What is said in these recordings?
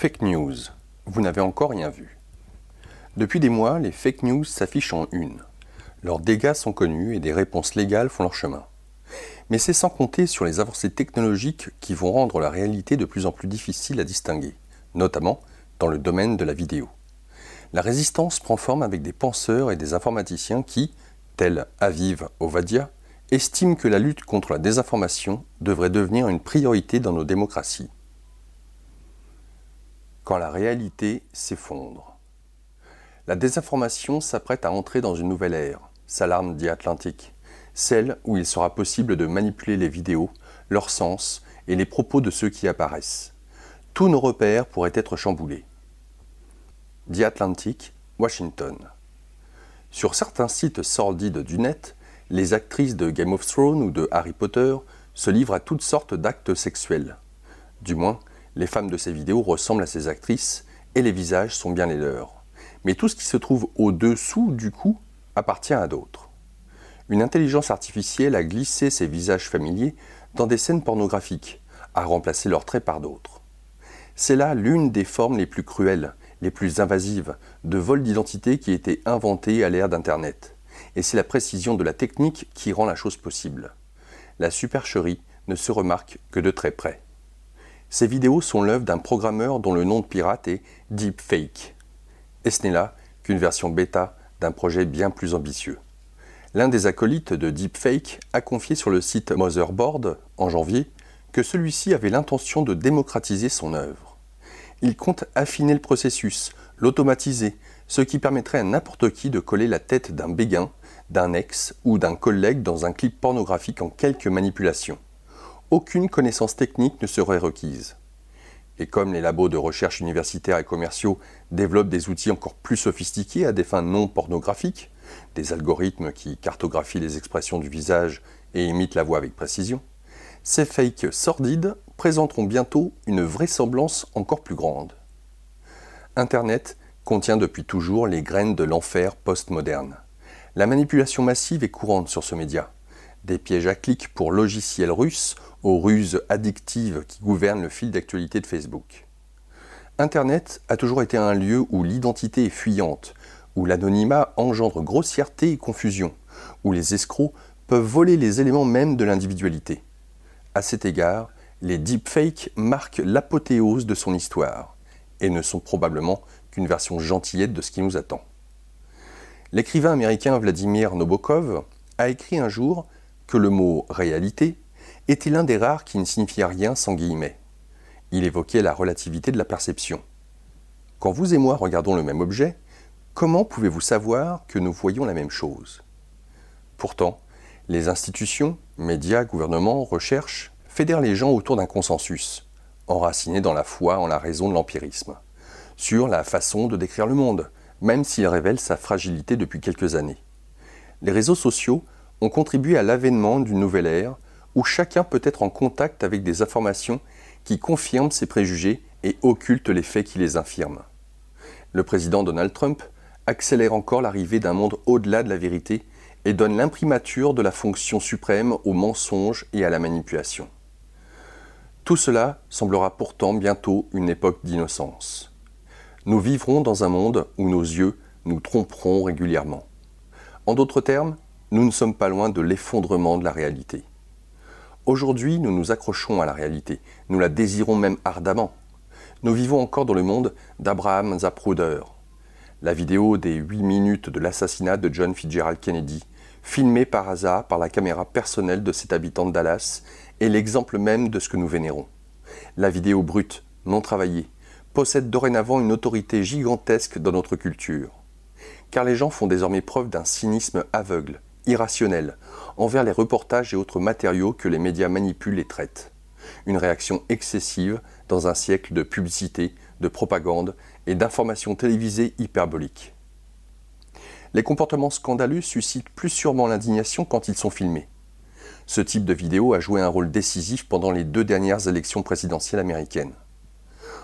Fake news. Vous n'avez encore rien vu. Depuis des mois, les fake news s'affichent en une. Leurs dégâts sont connus et des réponses légales font leur chemin. Mais c'est sans compter sur les avancées technologiques qui vont rendre la réalité de plus en plus difficile à distinguer, notamment dans le domaine de la vidéo. La résistance prend forme avec des penseurs et des informaticiens qui, tels Aviv Ovadia, estiment que la lutte contre la désinformation devrait devenir une priorité dans nos démocraties. Quand la réalité s'effondre. La désinformation s'apprête à entrer dans une nouvelle ère, s'alarme dit Atlantique, celle où il sera possible de manipuler les vidéos, leur sens et les propos de ceux qui apparaissent. Tous nos repères pourraient être chamboulés. The Atlantic, Washington. Sur certains sites sordides du net, les actrices de Game of Thrones ou de Harry Potter se livrent à toutes sortes d'actes sexuels. Du moins, les femmes de ces vidéos ressemblent à ces actrices et les visages sont bien les leurs. Mais tout ce qui se trouve au-dessous du cou appartient à d'autres. Une intelligence artificielle a glissé ces visages familiers dans des scènes pornographiques, a remplacé leurs traits par d'autres. C'est là l'une des formes les plus cruelles, les plus invasives, de vol d'identité qui a été inventée à l'ère d'Internet et c'est la précision de la technique qui rend la chose possible. La supercherie ne se remarque que de très près. Ces vidéos sont l'œuvre d'un programmeur dont le nom de pirate est Deepfake. Et ce n'est là qu'une version bêta d'un projet bien plus ambitieux. L'un des acolytes de Deepfake a confié sur le site Motherboard, en janvier, que celui-ci avait l'intention de démocratiser son œuvre. Il compte affiner le processus, l'automatiser, ce qui permettrait à n'importe qui de coller la tête d'un béguin, d'un ex ou d'un collègue dans un clip pornographique en quelques manipulations. Aucune connaissance technique ne serait requise. Et comme les labos de recherche universitaires et commerciaux développent des outils encore plus sophistiqués à des fins non pornographiques, des algorithmes qui cartographient les expressions du visage et imitent la voix avec précision, ces fakes sordides présenteront bientôt une vraisemblance encore plus grande. Internet contient depuis toujours les graines de l'enfer postmoderne. La manipulation massive est courante sur ce média. Des pièges à clics pour logiciels russes aux ruses addictives qui gouvernent le fil d'actualité de Facebook. Internet a toujours été un lieu où l'identité est fuyante, où l'anonymat engendre grossièreté et confusion, où les escrocs peuvent voler les éléments mêmes de l'individualité. À cet égard, les deepfakes marquent l'apothéose de son histoire et ne sont probablement qu'une version gentillette de ce qui nous attend. L'écrivain américain Vladimir Nabokov a écrit un jour que le mot réalité était l'un des rares qui ne signifiait rien sans guillemets. Il évoquait la relativité de la perception. Quand vous et moi regardons le même objet, comment pouvez-vous savoir que nous voyons la même chose? Pourtant, les institutions, médias, gouvernements, recherches fédèrent les gens autour d'un consensus, enraciné dans la foi en la raison de l'empirisme sur la façon de décrire le monde, même s'il révèle sa fragilité depuis quelques années. Les réseaux sociaux ont contribué à l'avènement d'une nouvelle ère où chacun peut être en contact avec des informations qui confirment ses préjugés et occultent les faits qui les infirment. Le président Donald Trump accélère encore l'arrivée d'un monde au-delà de la vérité et donne l'imprimature de la fonction suprême au mensonge et à la manipulation. Tout cela semblera pourtant bientôt une époque d'innocence nous vivrons dans un monde où nos yeux nous tromperont régulièrement. En d'autres termes, nous ne sommes pas loin de l'effondrement de la réalité. Aujourd'hui, nous nous accrochons à la réalité, nous la désirons même ardemment. Nous vivons encore dans le monde d'Abraham Zapruder. La vidéo des 8 minutes de l'assassinat de John Fitzgerald Kennedy, filmée par hasard par la caméra personnelle de cet habitant de Dallas, est l'exemple même de ce que nous vénérons. La vidéo brute, non travaillée, possède dorénavant une autorité gigantesque dans notre culture. Car les gens font désormais preuve d'un cynisme aveugle, irrationnel, envers les reportages et autres matériaux que les médias manipulent et traitent. Une réaction excessive dans un siècle de publicité, de propagande et d'informations télévisées hyperboliques. Les comportements scandaleux suscitent plus sûrement l'indignation quand ils sont filmés. Ce type de vidéo a joué un rôle décisif pendant les deux dernières élections présidentielles américaines.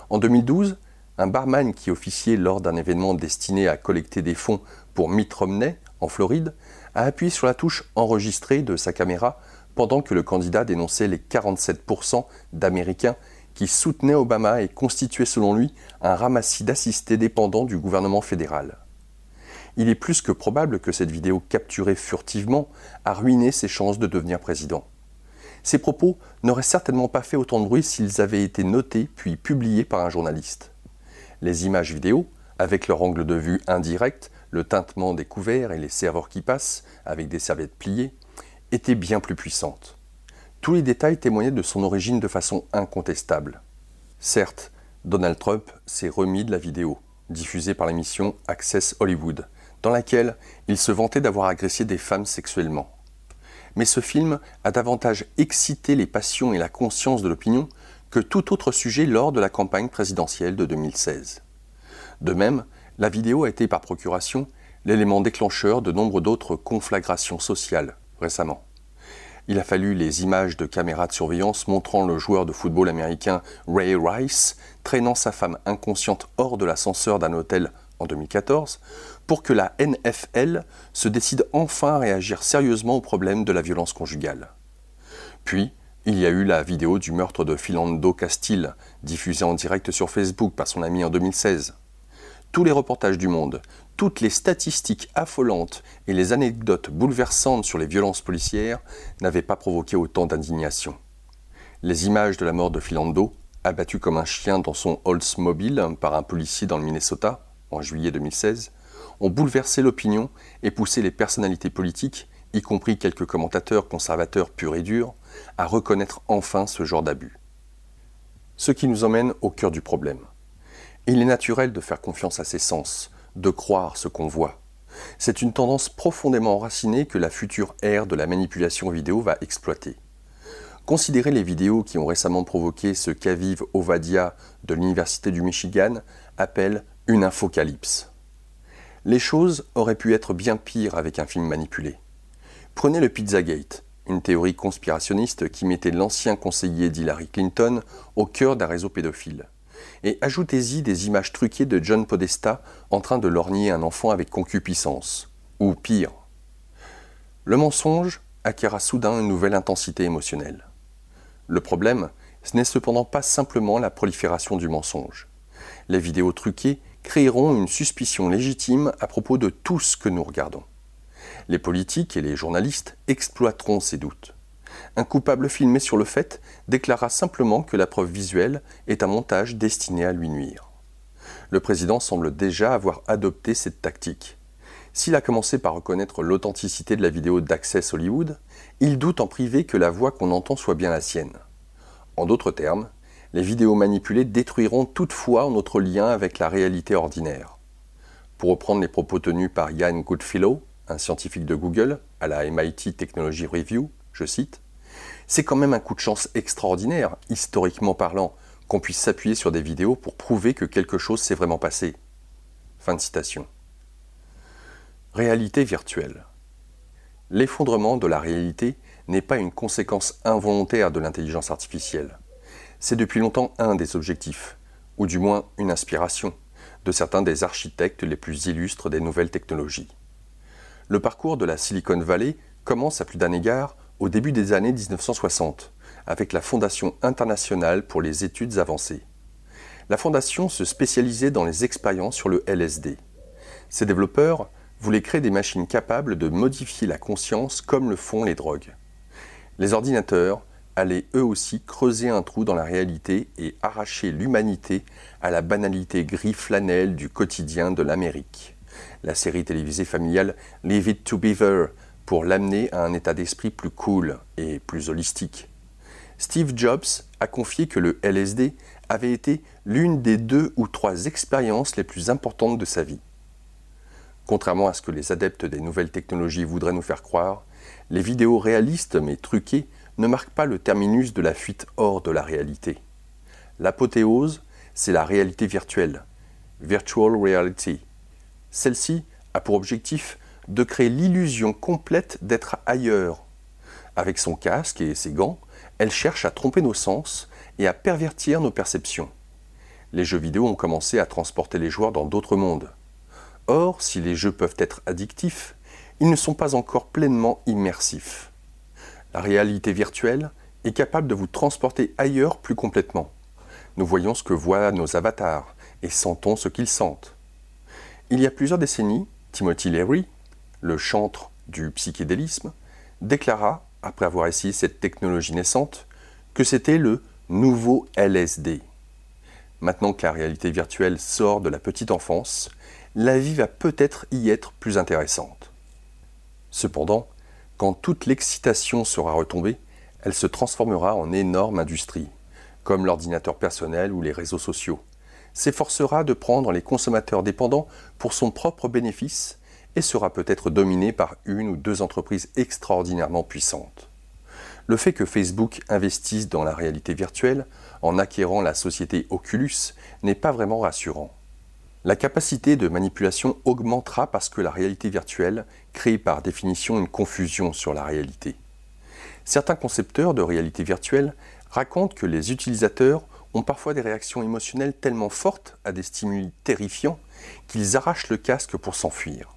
En 2012, un barman qui officiait lors d'un événement destiné à collecter des fonds pour Mitt Romney, en Floride, a appuyé sur la touche Enregistrer de sa caméra pendant que le candidat dénonçait les 47% d'Américains qui soutenait Obama et constituait selon lui un ramassis d'assistés dépendants du gouvernement fédéral. Il est plus que probable que cette vidéo capturée furtivement a ruiné ses chances de devenir président. Ces propos n'auraient certainement pas fait autant de bruit s'ils avaient été notés puis publiés par un journaliste. Les images vidéo, avec leur angle de vue indirect, le tintement des couverts et les serveurs qui passent, avec des serviettes pliées, étaient bien plus puissantes. Tous les détails témoignaient de son origine de façon incontestable. Certes, Donald Trump s'est remis de la vidéo, diffusée par l'émission Access Hollywood, dans laquelle il se vantait d'avoir agressé des femmes sexuellement. Mais ce film a davantage excité les passions et la conscience de l'opinion que tout autre sujet lors de la campagne présidentielle de 2016. De même, la vidéo a été par procuration l'élément déclencheur de nombre d'autres conflagrations sociales récemment. Il a fallu les images de caméras de surveillance montrant le joueur de football américain Ray Rice traînant sa femme inconsciente hors de l'ascenseur d'un hôtel en 2014 pour que la NFL se décide enfin à réagir sérieusement au problème de la violence conjugale. Puis, il y a eu la vidéo du meurtre de Philando Castile, diffusée en direct sur Facebook par son ami en 2016. Tous les reportages du monde, toutes les statistiques affolantes et les anecdotes bouleversantes sur les violences policières n'avaient pas provoqué autant d'indignation. Les images de la mort de Philando, abattu comme un chien dans son Oldsmobile par un policier dans le Minnesota en juillet 2016, ont bouleversé l'opinion et poussé les personnalités politiques, y compris quelques commentateurs conservateurs purs et durs, à reconnaître enfin ce genre d'abus. Ce qui nous emmène au cœur du problème. Il est naturel de faire confiance à ses sens, de croire ce qu'on voit. C'est une tendance profondément enracinée que la future ère de la manipulation vidéo va exploiter. Considérez les vidéos qui ont récemment provoqué ce qu'Aviv Ovadia de l'Université du Michigan appelle une infocalypse. Les choses auraient pu être bien pires avec un film manipulé. Prenez le Pizzagate, une théorie conspirationniste qui mettait l'ancien conseiller d'Hillary Clinton au cœur d'un réseau pédophile et ajoutez-y des images truquées de John Podesta en train de lorgner un enfant avec concupiscence, ou pire. Le mensonge acquéra soudain une nouvelle intensité émotionnelle. Le problème, ce n'est cependant pas simplement la prolifération du mensonge. Les vidéos truquées créeront une suspicion légitime à propos de tout ce que nous regardons. Les politiques et les journalistes exploiteront ces doutes un coupable filmé sur le fait déclara simplement que la preuve visuelle est un montage destiné à lui nuire. Le président semble déjà avoir adopté cette tactique. S'il a commencé par reconnaître l'authenticité de la vidéo d'Access Hollywood, il doute en privé que la voix qu'on entend soit bien la sienne. En d'autres termes, les vidéos manipulées détruiront toutefois notre lien avec la réalité ordinaire. Pour reprendre les propos tenus par Ian Goodfellow, un scientifique de Google, à la MIT Technology Review, je cite, c'est quand même un coup de chance extraordinaire, historiquement parlant, qu'on puisse s'appuyer sur des vidéos pour prouver que quelque chose s'est vraiment passé. Fin de citation. Réalité virtuelle. L'effondrement de la réalité n'est pas une conséquence involontaire de l'intelligence artificielle. C'est depuis longtemps un des objectifs, ou du moins une inspiration, de certains des architectes les plus illustres des nouvelles technologies. Le parcours de la Silicon Valley commence à plus d'un égard au début des années 1960 avec la Fondation internationale pour les études avancées. La fondation se spécialisait dans les expériences sur le LSD. Ses développeurs voulaient créer des machines capables de modifier la conscience comme le font les drogues. Les ordinateurs allaient eux aussi creuser un trou dans la réalité et arracher l'humanité à la banalité gris-flanelle du quotidien de l'Amérique. La série télévisée familiale Leave It to Beaver pour l'amener à un état d'esprit plus cool et plus holistique. Steve Jobs a confié que le LSD avait été l'une des deux ou trois expériences les plus importantes de sa vie. Contrairement à ce que les adeptes des nouvelles technologies voudraient nous faire croire, les vidéos réalistes mais truquées ne marquent pas le terminus de la fuite hors de la réalité. L'apothéose, c'est la réalité virtuelle, virtual reality. Celle-ci a pour objectif de créer l'illusion complète d'être ailleurs. Avec son casque et ses gants, elle cherche à tromper nos sens et à pervertir nos perceptions. Les jeux vidéo ont commencé à transporter les joueurs dans d'autres mondes. Or, si les jeux peuvent être addictifs, ils ne sont pas encore pleinement immersifs. La réalité virtuelle est capable de vous transporter ailleurs plus complètement. Nous voyons ce que voient nos avatars et sentons ce qu'ils sentent. Il y a plusieurs décennies, Timothy Leary, le chantre du psychédélisme, déclara, après avoir essayé cette technologie naissante, que c'était le nouveau LSD. Maintenant que la réalité virtuelle sort de la petite enfance, la vie va peut-être y être plus intéressante. Cependant, quand toute l'excitation sera retombée, elle se transformera en énorme industrie, comme l'ordinateur personnel ou les réseaux sociaux, s'efforcera de prendre les consommateurs dépendants pour son propre bénéfice et sera peut-être dominée par une ou deux entreprises extraordinairement puissantes. Le fait que Facebook investisse dans la réalité virtuelle en acquérant la société Oculus n'est pas vraiment rassurant. La capacité de manipulation augmentera parce que la réalité virtuelle crée par définition une confusion sur la réalité. Certains concepteurs de réalité virtuelle racontent que les utilisateurs ont parfois des réactions émotionnelles tellement fortes à des stimuli terrifiants qu'ils arrachent le casque pour s'enfuir.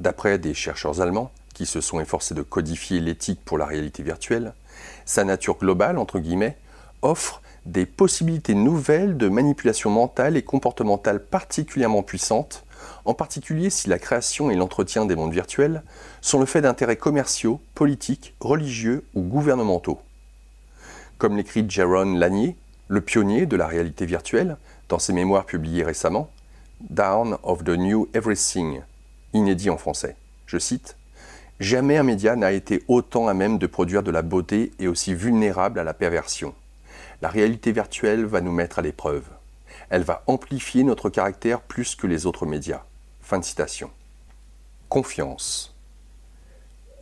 D'après des chercheurs allemands, qui se sont efforcés de codifier l'éthique pour la réalité virtuelle, sa nature globale, offre des possibilités nouvelles de manipulation mentale et comportementale particulièrement puissantes, en particulier si la création et l'entretien des mondes virtuels sont le fait d'intérêts commerciaux, politiques, religieux ou gouvernementaux. Comme l'écrit Jaron Lanier, le pionnier de la réalité virtuelle, dans ses mémoires publiés récemment, Down of the New Everything, inédit en français. Je cite Jamais un média n'a été autant à même de produire de la beauté et aussi vulnérable à la perversion. La réalité virtuelle va nous mettre à l'épreuve. Elle va amplifier notre caractère plus que les autres médias. Fin de citation. Confiance.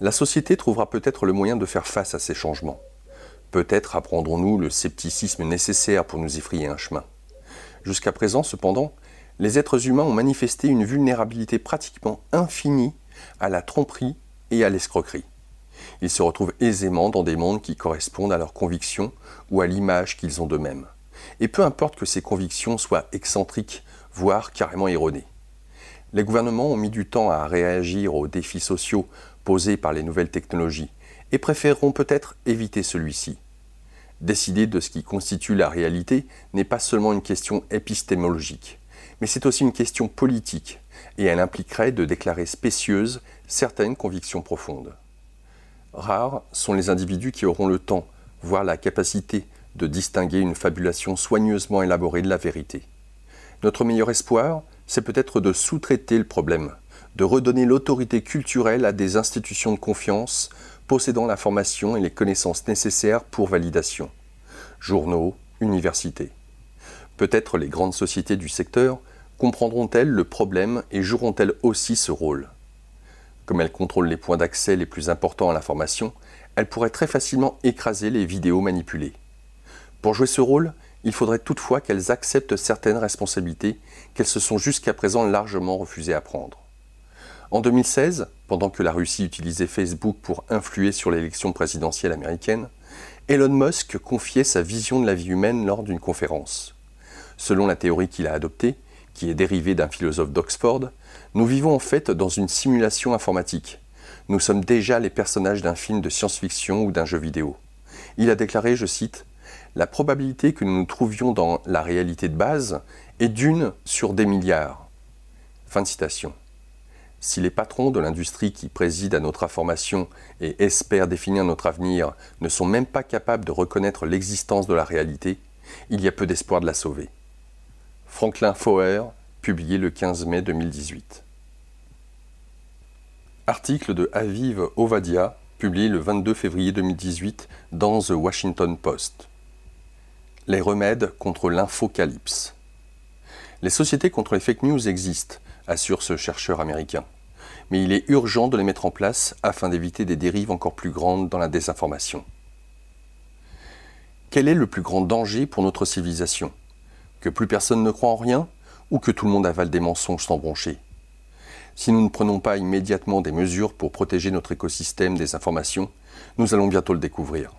La société trouvera peut-être le moyen de faire face à ces changements. Peut-être apprendrons-nous le scepticisme nécessaire pour nous effrayer un chemin. Jusqu'à présent, cependant, les êtres humains ont manifesté une vulnérabilité pratiquement infinie à la tromperie et à l'escroquerie. Ils se retrouvent aisément dans des mondes qui correspondent à leurs convictions ou à l'image qu'ils ont d'eux-mêmes. Et peu importe que ces convictions soient excentriques, voire carrément erronées. Les gouvernements ont mis du temps à réagir aux défis sociaux posés par les nouvelles technologies et préféreront peut-être éviter celui-ci. Décider de ce qui constitue la réalité n'est pas seulement une question épistémologique, mais c'est aussi une question politique, et elle impliquerait de déclarer spécieuses certaines convictions profondes. Rares sont les individus qui auront le temps, voire la capacité, de distinguer une fabulation soigneusement élaborée de la vérité. Notre meilleur espoir, c'est peut-être de sous-traiter le problème, de redonner l'autorité culturelle à des institutions de confiance possédant la formation et les connaissances nécessaires pour validation. Journaux, universités. Peut-être les grandes sociétés du secteur comprendront-elles le problème et joueront-elles aussi ce rôle? Comme elle contrôle les points d'accès les plus importants à l'information, elle pourrait très facilement écraser les vidéos manipulées. Pour jouer ce rôle, il faudrait toutefois qu'elles acceptent certaines responsabilités qu'elles se sont jusqu'à présent largement refusées à prendre. En 2016, pendant que la Russie utilisait Facebook pour influer sur l'élection présidentielle américaine, Elon Musk confiait sa vision de la vie humaine lors d'une conférence. Selon la théorie qu'il a adoptée, qui est dérivée d'un philosophe d'Oxford, nous vivons en fait dans une simulation informatique. Nous sommes déjà les personnages d'un film de science-fiction ou d'un jeu vidéo. Il a déclaré, je cite, La probabilité que nous nous trouvions dans la réalité de base est d'une sur des milliards. Fin de citation. Si les patrons de l'industrie qui président à notre information et espèrent définir notre avenir ne sont même pas capables de reconnaître l'existence de la réalité, il y a peu d'espoir de la sauver. Franklin Foer, publié le 15 mai 2018. Article de Aviv Ovadia, publié le 22 février 2018 dans The Washington Post. Les remèdes contre l'infocalypse. Les sociétés contre les fake news existent, assure ce chercheur américain. Mais il est urgent de les mettre en place afin d'éviter des dérives encore plus grandes dans la désinformation. Quel est le plus grand danger pour notre civilisation? Que plus personne ne croit en rien ou que tout le monde avale des mensonges sans broncher si nous ne prenons pas immédiatement des mesures pour protéger notre écosystème des informations, nous allons bientôt le découvrir.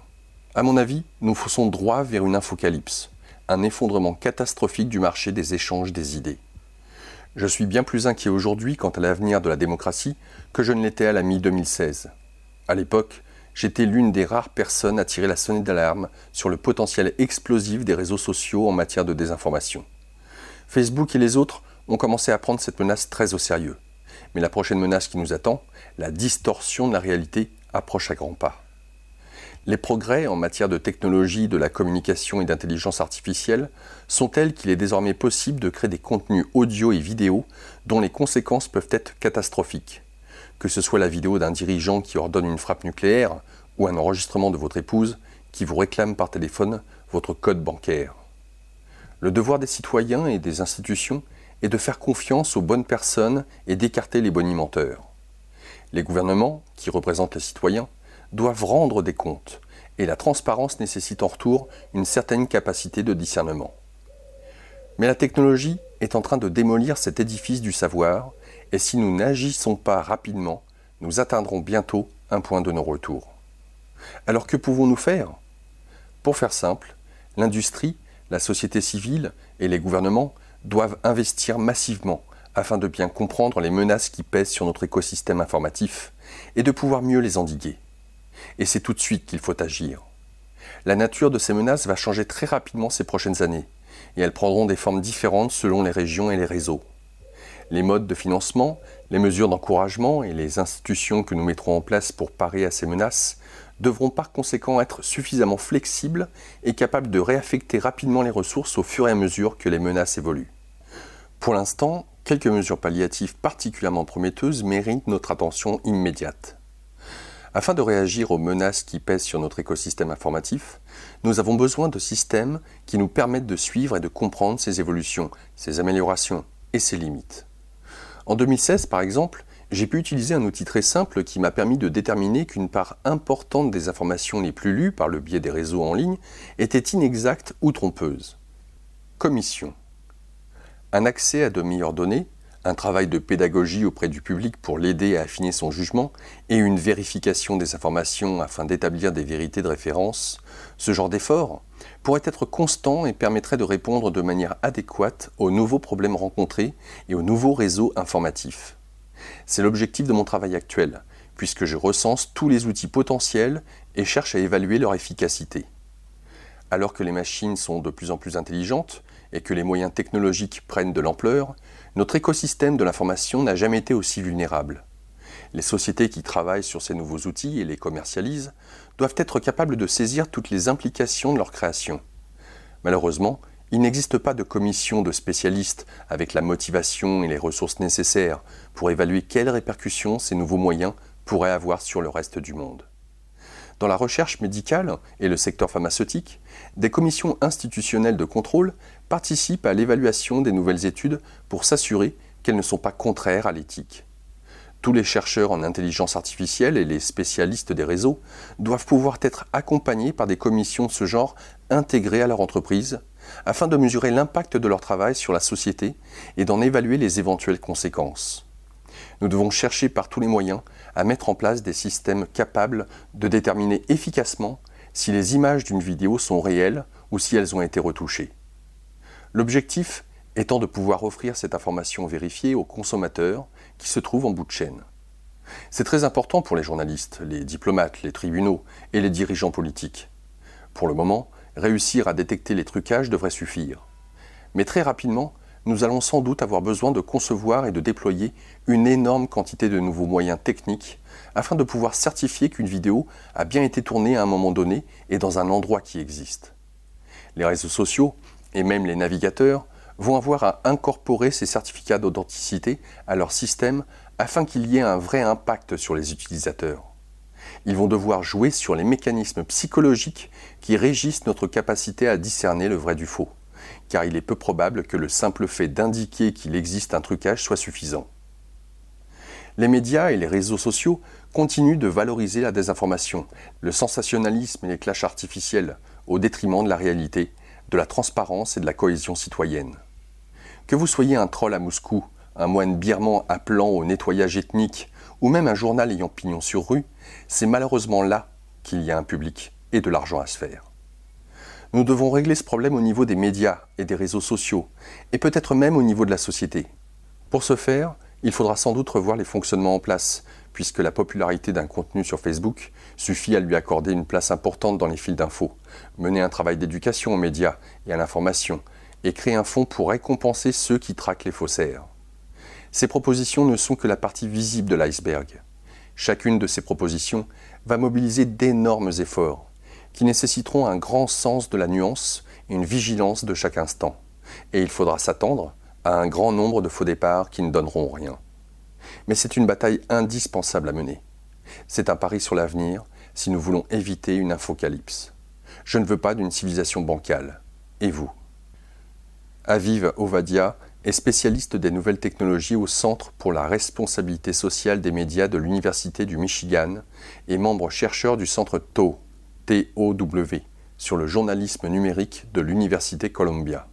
À mon avis, nous fonçons droit vers une infocalypse, un effondrement catastrophique du marché des échanges des idées. Je suis bien plus inquiet aujourd'hui quant à l'avenir de la démocratie que je ne l'étais à la mi-2016. À l'époque, j'étais l'une des rares personnes à tirer la sonnette d'alarme sur le potentiel explosif des réseaux sociaux en matière de désinformation. Facebook et les autres ont commencé à prendre cette menace très au sérieux. Mais la prochaine menace qui nous attend, la distorsion de la réalité, approche à grands pas. Les progrès en matière de technologie, de la communication et d'intelligence artificielle sont tels qu'il est désormais possible de créer des contenus audio et vidéo dont les conséquences peuvent être catastrophiques. Que ce soit la vidéo d'un dirigeant qui ordonne une frappe nucléaire ou un enregistrement de votre épouse qui vous réclame par téléphone votre code bancaire. Le devoir des citoyens et des institutions est de faire confiance aux bonnes personnes et d'écarter les bonimenteurs. Les gouvernements, qui représentent les citoyens, doivent rendre des comptes, et la transparence nécessite en retour une certaine capacité de discernement. Mais la technologie est en train de démolir cet édifice du savoir, et si nous n'agissons pas rapidement, nous atteindrons bientôt un point de non-retour. Alors que pouvons-nous faire? Pour faire simple, l'industrie, la société civile et les gouvernements doivent investir massivement afin de bien comprendre les menaces qui pèsent sur notre écosystème informatif et de pouvoir mieux les endiguer. Et c'est tout de suite qu'il faut agir. La nature de ces menaces va changer très rapidement ces prochaines années, et elles prendront des formes différentes selon les régions et les réseaux. Les modes de financement, les mesures d'encouragement et les institutions que nous mettrons en place pour parer à ces menaces devront par conséquent être suffisamment flexibles et capables de réaffecter rapidement les ressources au fur et à mesure que les menaces évoluent. Pour l'instant, quelques mesures palliatives particulièrement prometteuses méritent notre attention immédiate. Afin de réagir aux menaces qui pèsent sur notre écosystème informatif, nous avons besoin de systèmes qui nous permettent de suivre et de comprendre ces évolutions, ces améliorations et ces limites. En 2016, par exemple, j'ai pu utiliser un outil très simple qui m'a permis de déterminer qu'une part importante des informations les plus lues par le biais des réseaux en ligne était inexacte ou trompeuse. Commission. Un accès à de meilleures un travail de pédagogie auprès du public pour l'aider à affiner son jugement et une vérification des informations afin d'établir des vérités de référence, ce genre d'effort pourrait être constant et permettrait de répondre de manière adéquate aux nouveaux problèmes rencontrés et aux nouveaux réseaux informatifs. C'est l'objectif de mon travail actuel, puisque je recense tous les outils potentiels et cherche à évaluer leur efficacité. Alors que les machines sont de plus en plus intelligentes et que les moyens technologiques prennent de l'ampleur, notre écosystème de l'information n'a jamais été aussi vulnérable. Les sociétés qui travaillent sur ces nouveaux outils et les commercialisent doivent être capables de saisir toutes les implications de leur création. Malheureusement, il n'existe pas de commission de spécialistes avec la motivation et les ressources nécessaires pour évaluer quelles répercussions ces nouveaux moyens pourraient avoir sur le reste du monde. Dans la recherche médicale et le secteur pharmaceutique, des commissions institutionnelles de contrôle participent à l'évaluation des nouvelles études pour s'assurer qu'elles ne sont pas contraires à l'éthique. Tous les chercheurs en intelligence artificielle et les spécialistes des réseaux doivent pouvoir être accompagnés par des commissions de ce genre intégrées à leur entreprise afin de mesurer l'impact de leur travail sur la société et d'en évaluer les éventuelles conséquences. Nous devons chercher par tous les moyens à mettre en place des systèmes capables de déterminer efficacement si les images d'une vidéo sont réelles ou si elles ont été retouchées. L'objectif étant de pouvoir offrir cette information vérifiée aux consommateurs qui se trouvent en bout de chaîne. C'est très important pour les journalistes, les diplomates, les tribunaux et les dirigeants politiques. Pour le moment, réussir à détecter les trucages devrait suffire. Mais très rapidement, nous allons sans doute avoir besoin de concevoir et de déployer une énorme quantité de nouveaux moyens techniques afin de pouvoir certifier qu'une vidéo a bien été tournée à un moment donné et dans un endroit qui existe. Les réseaux sociaux, et même les navigateurs, vont avoir à incorporer ces certificats d'authenticité à leur système afin qu'il y ait un vrai impact sur les utilisateurs. Ils vont devoir jouer sur les mécanismes psychologiques qui régissent notre capacité à discerner le vrai du faux, car il est peu probable que le simple fait d'indiquer qu'il existe un trucage soit suffisant. Les médias et les réseaux sociaux continuent de valoriser la désinformation, le sensationnalisme et les clashs artificiels au détriment de la réalité, de la transparence et de la cohésion citoyenne. Que vous soyez un troll à Moscou, un moine birman appelant au nettoyage ethnique, ou même un journal ayant pignon sur rue, c'est malheureusement là qu'il y a un public et de l'argent à se faire. Nous devons régler ce problème au niveau des médias et des réseaux sociaux, et peut-être même au niveau de la société. Pour ce faire, Il faudra sans doute revoir les fonctionnements en place, puisque la popularité d'un contenu sur Facebook suffit à lui accorder une place importante dans les fils d'infos, mener un travail d'éducation aux médias et à l'information, et créer un fonds pour récompenser ceux qui traquent les faussaires. Ces propositions ne sont que la partie visible de l'iceberg. Chacune de ces propositions va mobiliser d'énormes efforts, qui nécessiteront un grand sens de la nuance et une vigilance de chaque instant. Et il faudra s'attendre à un grand nombre de faux départs qui ne donneront rien. Mais c'est une bataille indispensable à mener. C'est un pari sur l'avenir si nous voulons éviter une infocalypse. Je ne veux pas d'une civilisation bancale. Et vous? Aviv Ovadia est spécialiste des nouvelles technologies au Centre pour la responsabilité sociale des médias de l'Université du Michigan et membre chercheur du centre TOW, TOW sur le journalisme numérique de l'Université Columbia.